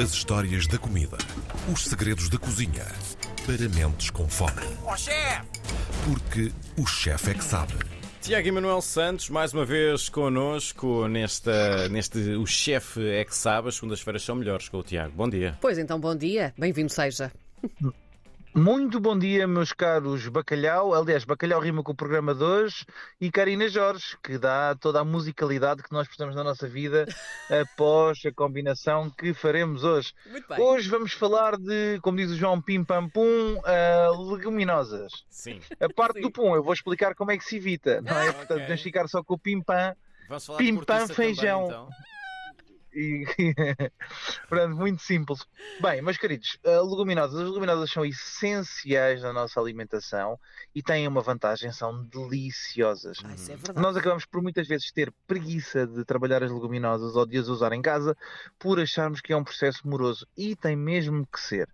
As histórias da comida. Os segredos da cozinha. Para mentes com fome. Ó chefe! Porque o chefe é que sabe. Tiago Emanuel Santos, mais uma vez connosco nesta, neste O Chefe é que sabe, as segundas-feiras são melhores com o Tiago. Bom dia. Pois então, bom dia, bem-vindo seja. Muito bom dia, meus caros Bacalhau. Aliás, Bacalhau rima com o programa de hoje e Karina Jorge, que dá toda a musicalidade que nós precisamos na nossa vida após a combinação que faremos hoje. Muito bem. Hoje vamos falar de, como diz o João Pim Pam Pum, uh, leguminosas. Sim. A parte Sim. do pum, eu vou explicar como é que se evita, não é? Ah, Portanto, ok. podemos ficar só com o Pim Pam Vamos falar Pim, pam, feijão. Também, então. E. Portanto, muito simples. Bem, meus queridos, uh, leguminosas. As leguminosas são essenciais na nossa alimentação e têm uma vantagem, são deliciosas. Ah, isso é verdade. Nós acabamos por muitas vezes ter preguiça de trabalhar as leguminosas ou de as usar em casa por acharmos que é um processo moroso e tem mesmo que ser.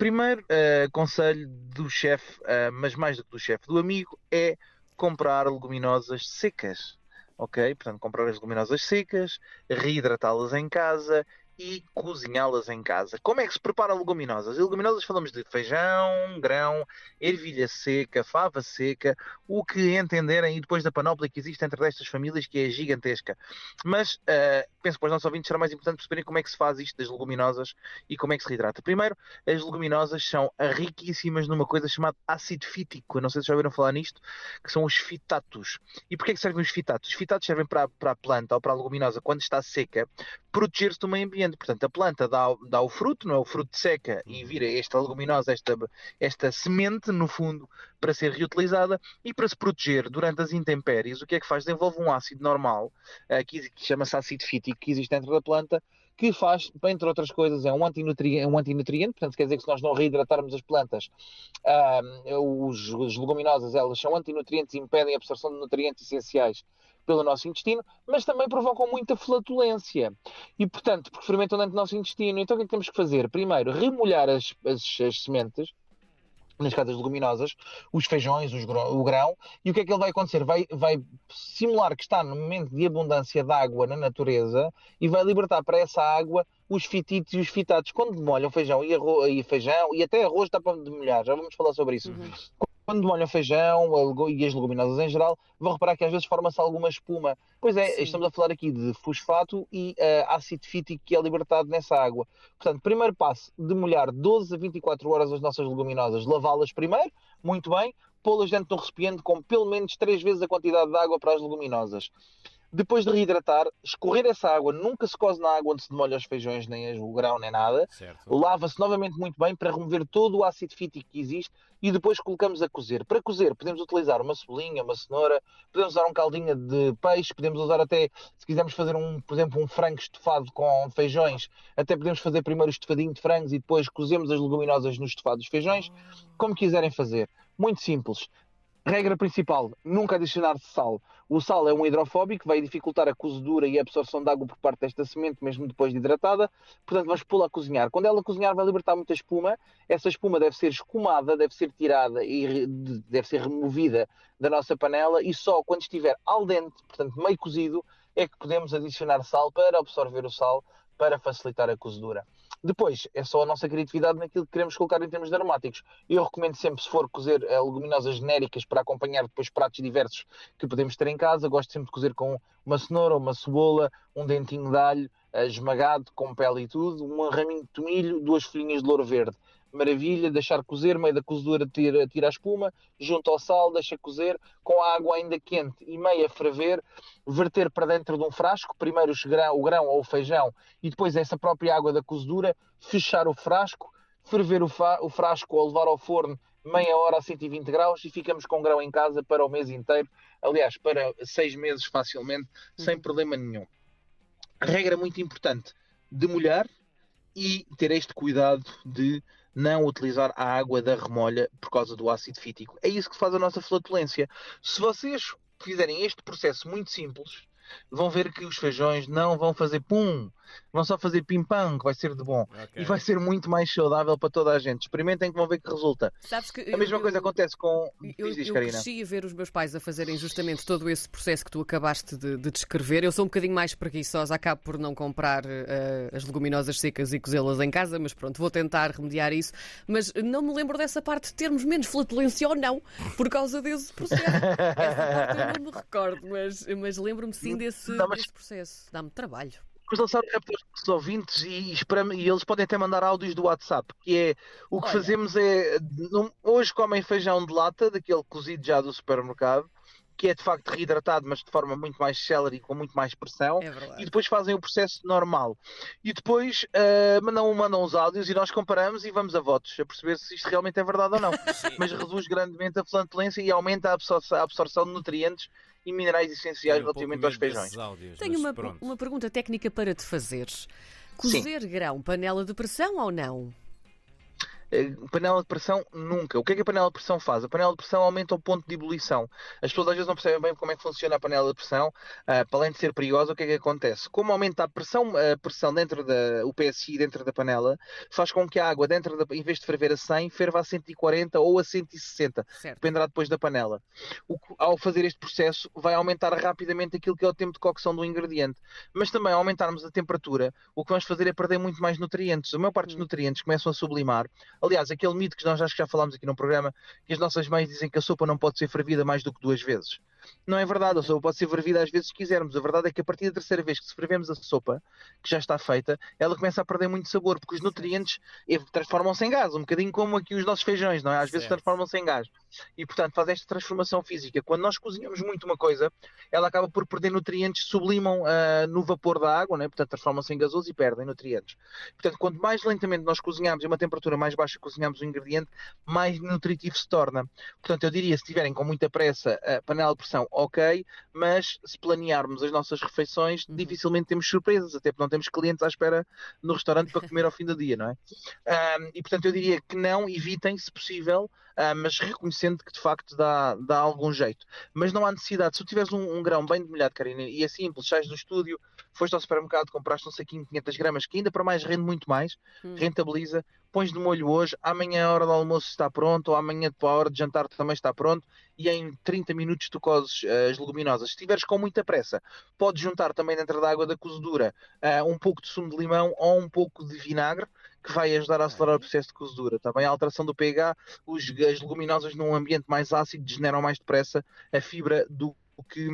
Primeiro, eh, conselho do chefe, eh, mas mais do que do chefe, do amigo, é comprar leguminosas secas. Ok? Portanto, comprar as leguminosas secas, reidratá-las em casa e cozinhá-las em casa. Como é que se prepara leguminosas? E leguminosas falamos de feijão, grão, ervilha seca, fava seca, o que entenderem e depois da panóplia que existe entre estas famílias, que é gigantesca. Mas eh, penso que para os nossos ouvintes será mais importante perceberem como é que se faz isto das leguminosas e como é que se rehidrata. Primeiro, as leguminosas são riquíssimas numa coisa chamada ácido fítico. Eu não sei se já ouviram falar nisto, que são os fitatos. E porquê é que servem os fitatos? Os fitatos servem para, para a planta ou para a leguminosa, quando está seca, proteger-se do meio ambiente. Portanto, a planta dá, dá o fruto, não é? O fruto seca e vira esta leguminosa, esta, esta semente, no fundo, para ser reutilizada e para se proteger durante as intempéries. O que é que faz? Desenvolve um ácido normal, eh, que, que chama-se ácido fítico, que existe dentro da planta, que faz, entre outras coisas, é um antinutriente, é um antinutriente portanto quer dizer que se nós não reidratarmos as plantas, ah, os, os leguminosas elas são antinutrientes e impedem a absorção de nutrientes essenciais pelo nosso intestino, mas também provocam muita flatulência. E, portanto, porque fermentam dentro do nosso intestino. Então, o que é que temos que fazer? Primeiro, remolhar as, as, as sementes, nas casas leguminosas, os feijões, os o grão, e o que é que ele vai acontecer? Vai, vai simular que está no momento de abundância de água na natureza e vai libertar para essa água os fititos e os fitatos. Quando demolham feijão e, arroz, e feijão, e até arroz dá para demolhar, já vamos falar sobre isso. Uhum. Quando demolham feijão e as leguminosas em geral, vão reparar que às vezes forma-se alguma espuma. Pois é, Sim. estamos a falar aqui de fosfato e eh, ácido fítico que é libertado nessa água. Portanto, primeiro passo, demolhar 12 a 24 horas as nossas leguminosas, lavá-las primeiro, muito bem, pô-las dentro de um recipiente com pelo menos 3 vezes a quantidade de água para as leguminosas. Depois de reidratar, escorrer essa água, nunca se cose na água onde se demolha os feijões, nem o grão, nem nada. Lava-se novamente muito bem para remover todo o ácido fítico que existe e depois colocamos a cozer. Para cozer, podemos utilizar uma cebolinha, uma cenoura, podemos usar um caldinho de peixe, podemos usar até, se quisermos fazer, um, por exemplo, um frango estofado com feijões, até podemos fazer primeiro o estofadinho de frangos e depois cozemos as leguminosas no estofado dos feijões, como quiserem fazer. Muito simples. Regra principal, nunca adicionar sal. O sal é um hidrofóbico, vai dificultar a cozedura e a absorção de água por parte desta semente, mesmo depois de hidratada. Portanto, vamos pô-la a cozinhar. Quando ela cozinhar, vai libertar muita espuma. Essa espuma deve ser escumada, deve ser tirada e deve ser removida da nossa panela. E só quando estiver al dente, portanto, meio cozido, é que podemos adicionar sal para absorver o sal, para facilitar a cozedura. Depois, é só a nossa criatividade naquilo que queremos colocar em termos de aromáticos. Eu recomendo sempre, se for cozer eh, leguminosas genéricas para acompanhar depois pratos diversos que podemos ter em casa, gosto sempre de cozer com uma cenoura, uma cebola, um dentinho de alho eh, esmagado, com pele e tudo, um raminho de tomilho, duas folhinhas de louro verde. Maravilha, deixar cozer, meio da cozedura tira, tira a espuma, junto ao sal, deixa cozer, com a água ainda quente e meia ferver, verter para dentro de um frasco, primeiro grão, o grão ou o feijão e depois essa própria água da cozedura, fechar o frasco, ferver o, o frasco ou levar ao forno meia hora a 120 graus e ficamos com grão em casa para o mês inteiro. Aliás, para seis meses facilmente, sem problema nenhum. Regra muito importante: demolhar e ter este cuidado de não utilizar a água da remolha por causa do ácido fítico. É isso que faz a nossa flatulência. Se vocês fizerem este processo muito simples, vão ver que os feijões não vão fazer pum. vão só fazer pim-pam, que vai ser de bom. Ok. E vai ser muito mais saudável para toda a gente. Experimentem que vão ver que resulta. Sabes que A mesma eu- coisa eu- acontece com. Eu, Diz, eu cresci a ver os meus pais a fazerem justamente todo esse processo que tu acabaste de, de descrever. Eu sou um bocadinho mais preguiçosa, acabo por não comprar eh, as leguminosas secas e cozê-las em casa, mas pronto, vou tentar remediar isso. Mas não me lembro dessa parte de termos menos flatulência ou não, por causa desse processo. Essa parte eu não me recordo, mas, mas lembro-me sim desse, Não, mas- desse processo. Dá-me trabalho. Vamos lançar um rap aos ouvintes e, esperamos- e eles podem até mandar áudios do WhatsApp, que é o que Olha. fazemos é hoje comem feijão de lata, daquele cozido já do supermercado, que é de facto reidratado, mas de forma muito mais célere e com muito mais pressão. É E depois fazem o processo normal. E depois ah, mandam, mandam os áudios e nós comparamos e vamos a votos, a perceber se isto realmente é verdade ou não. Mas reduz grandemente a flatulência e aumenta a absorção, a absorção de nutrientes e minerais essenciais um relativamente aos feijões. áudios, Tenho uma, pronto. uma pergunta técnica para te fazer. Cozer grão, panela de pressão ou não? Eh, Panela de pressão, nunca. O que é que a panela de pressão faz? A panela de pressão aumenta o ponto de ebulição. As pessoas às vezes não percebem bem como é que funciona a panela de pressão. Ah, para além de ser perigosa, o que é que acontece? Como aumenta a pressão, a pressão dentro da, o PSI dentro da panela, faz com que a água dentro da, em vez de ferver a 100, ferva a 140 ou a 160. Certo. dependerá depois da panela. O ao fazer este processo, vai aumentar rapidamente aquilo que é o tempo de cocção do ingrediente. Mas também, ao aumentarmos a temperatura, o que vamos fazer é perder muito mais nutrientes. A maior parte dos Hum. nutrientes começam a sublimar. Aliás, aquele mito que nós acho que já falámos aqui no programa, que as nossas mães dizem que a sopa não pode ser fervida mais do que duas vezes. Não é verdade, a sopa pode ser fervida às vezes que quisermos. A verdade é que a partir da terceira vez que se fervemos a sopa, que já está feita, ela começa a perder muito sabor, porque os nutrientes eh, transformam-se em gás, um bocadinho como aqui os nossos feijões, não é? Às vezes transformam-se em gás. E portanto faz esta transformação física. Quando nós cozinhamos muito uma coisa, ela acaba por perder nutrientes, sublimam ah, no vapor da água, não é? portanto transformam-se em gasoso e perdem nutrientes. Portanto, quanto mais lentamente nós cozinhamos e uma temperatura mais baixa cozinhamos o ingrediente, mais nutritivo se torna. Portanto, eu diria, se tiverem com muita pressa a panela de ok, mas se planearmos as nossas refeições, Uhum. dificilmente temos surpresas, até porque não temos clientes à espera no restaurante para comer ao fim do dia, não é? Ahm, e portanto eu diria que não, evitem se possível, ah, mas reconhecendo que de facto dá, dá algum jeito. Mas não há necessidade, se tu tiveres um, um grão bem demolhado, Karina, e é simples, sais do estúdio, foste ao supermercado, compraste um saquinho de 500 gramas, que ainda para mais rende muito mais, Hum. rentabiliza, pões de molho hoje, amanhã a hora do almoço está pronto, ou amanhã a hora de jantar também está pronto, e em 30 minutos tu cozes ah, as leguminosas. Se tiveres com muita pressa, podes juntar também dentro da água da cozedura ah, um pouco de sumo de limão ou um pouco de vinagre, que vai ajudar a acelerar o processo de cozedura. Também a alteração do pH, os, as leguminosas num ambiente mais ácido degeneram mais depressa a fibra do que,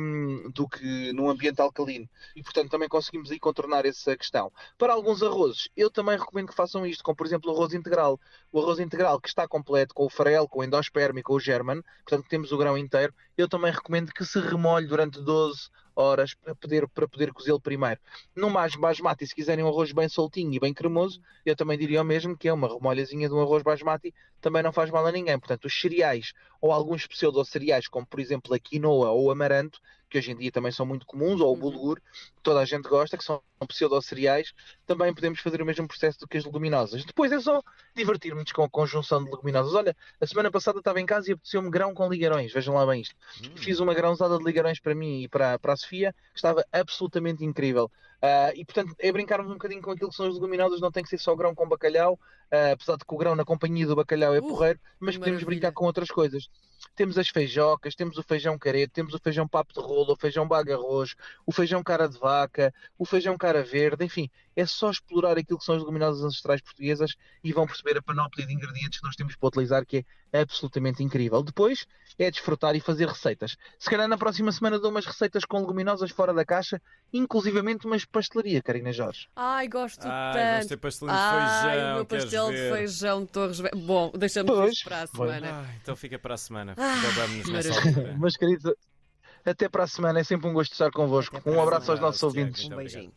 do que num ambiente alcalino. E, portanto, também conseguimos aí contornar essa questão. Para alguns arrozes, eu também recomendo que façam isto, como, por exemplo, o arroz integral. O arroz integral que está completo com o farelo, com o endosperma e com o german, portanto, temos o grão inteiro, eu também recomendo que se remolhe durante 12 horas para poder, para poder cozê-lo primeiro. No mais basmati, se quiserem um arroz bem soltinho e bem cremoso, eu também diria o mesmo, que é uma remolhazinha de um arroz basmati, também não faz mal a ninguém. Portanto, os cereais ou alguns pseudo-cereais, como por exemplo a quinoa ou o amaranto, que hoje em dia também são muito comuns, ou o Uhum. bulgur, que toda a gente gosta, que são pseudo-cereais, também podemos fazer o mesmo processo do que as leguminosas. Depois é só divertirmos com a conjunção de leguminosas. Olha, a semana passada estava em casa e apeteceu-me grão com ligarões, vejam lá bem isto. Hum. Fiz uma grãozada de ligarões para mim e para, para a Sofia, que estava absolutamente incrível. Ah, e portanto, é brincarmos um bocadinho com aquilo que são as leguminosas, não tem que ser só grão com bacalhau, ah, apesar de que o grão na companhia do bacalhau é Uh, porreiro, mas podemos maravilha. brincar com outras coisas. Temos as feijocas, temos o feijão careto, temos o feijão papo de rolo, o feijão baga arroz, o feijão cara de vaca, o feijão cara verde, enfim, é só explorar aquilo que são as leguminosas ancestrais portuguesas e vão perceber a panóplia de ingredientes que nós temos para utilizar, que é absolutamente incrível. Depois é desfrutar e fazer receitas. Se calhar na próxima semana dou umas receitas com leguminosas fora da caixa, inclusivamente uma pastelaria, Karina Jorge. Ai, gosto Ai, tanto. pastelinho de Ai, feijão. Ver? feijão de Torres Bom, deixamos Pois, isso para a semana. Ai, então fica para a semana. Ah. Meus queridos, até para a semana, é sempre um gosto estar convosco. Um abraço aos nossos Tiago, ouvintes. Um obrigado. beijinho.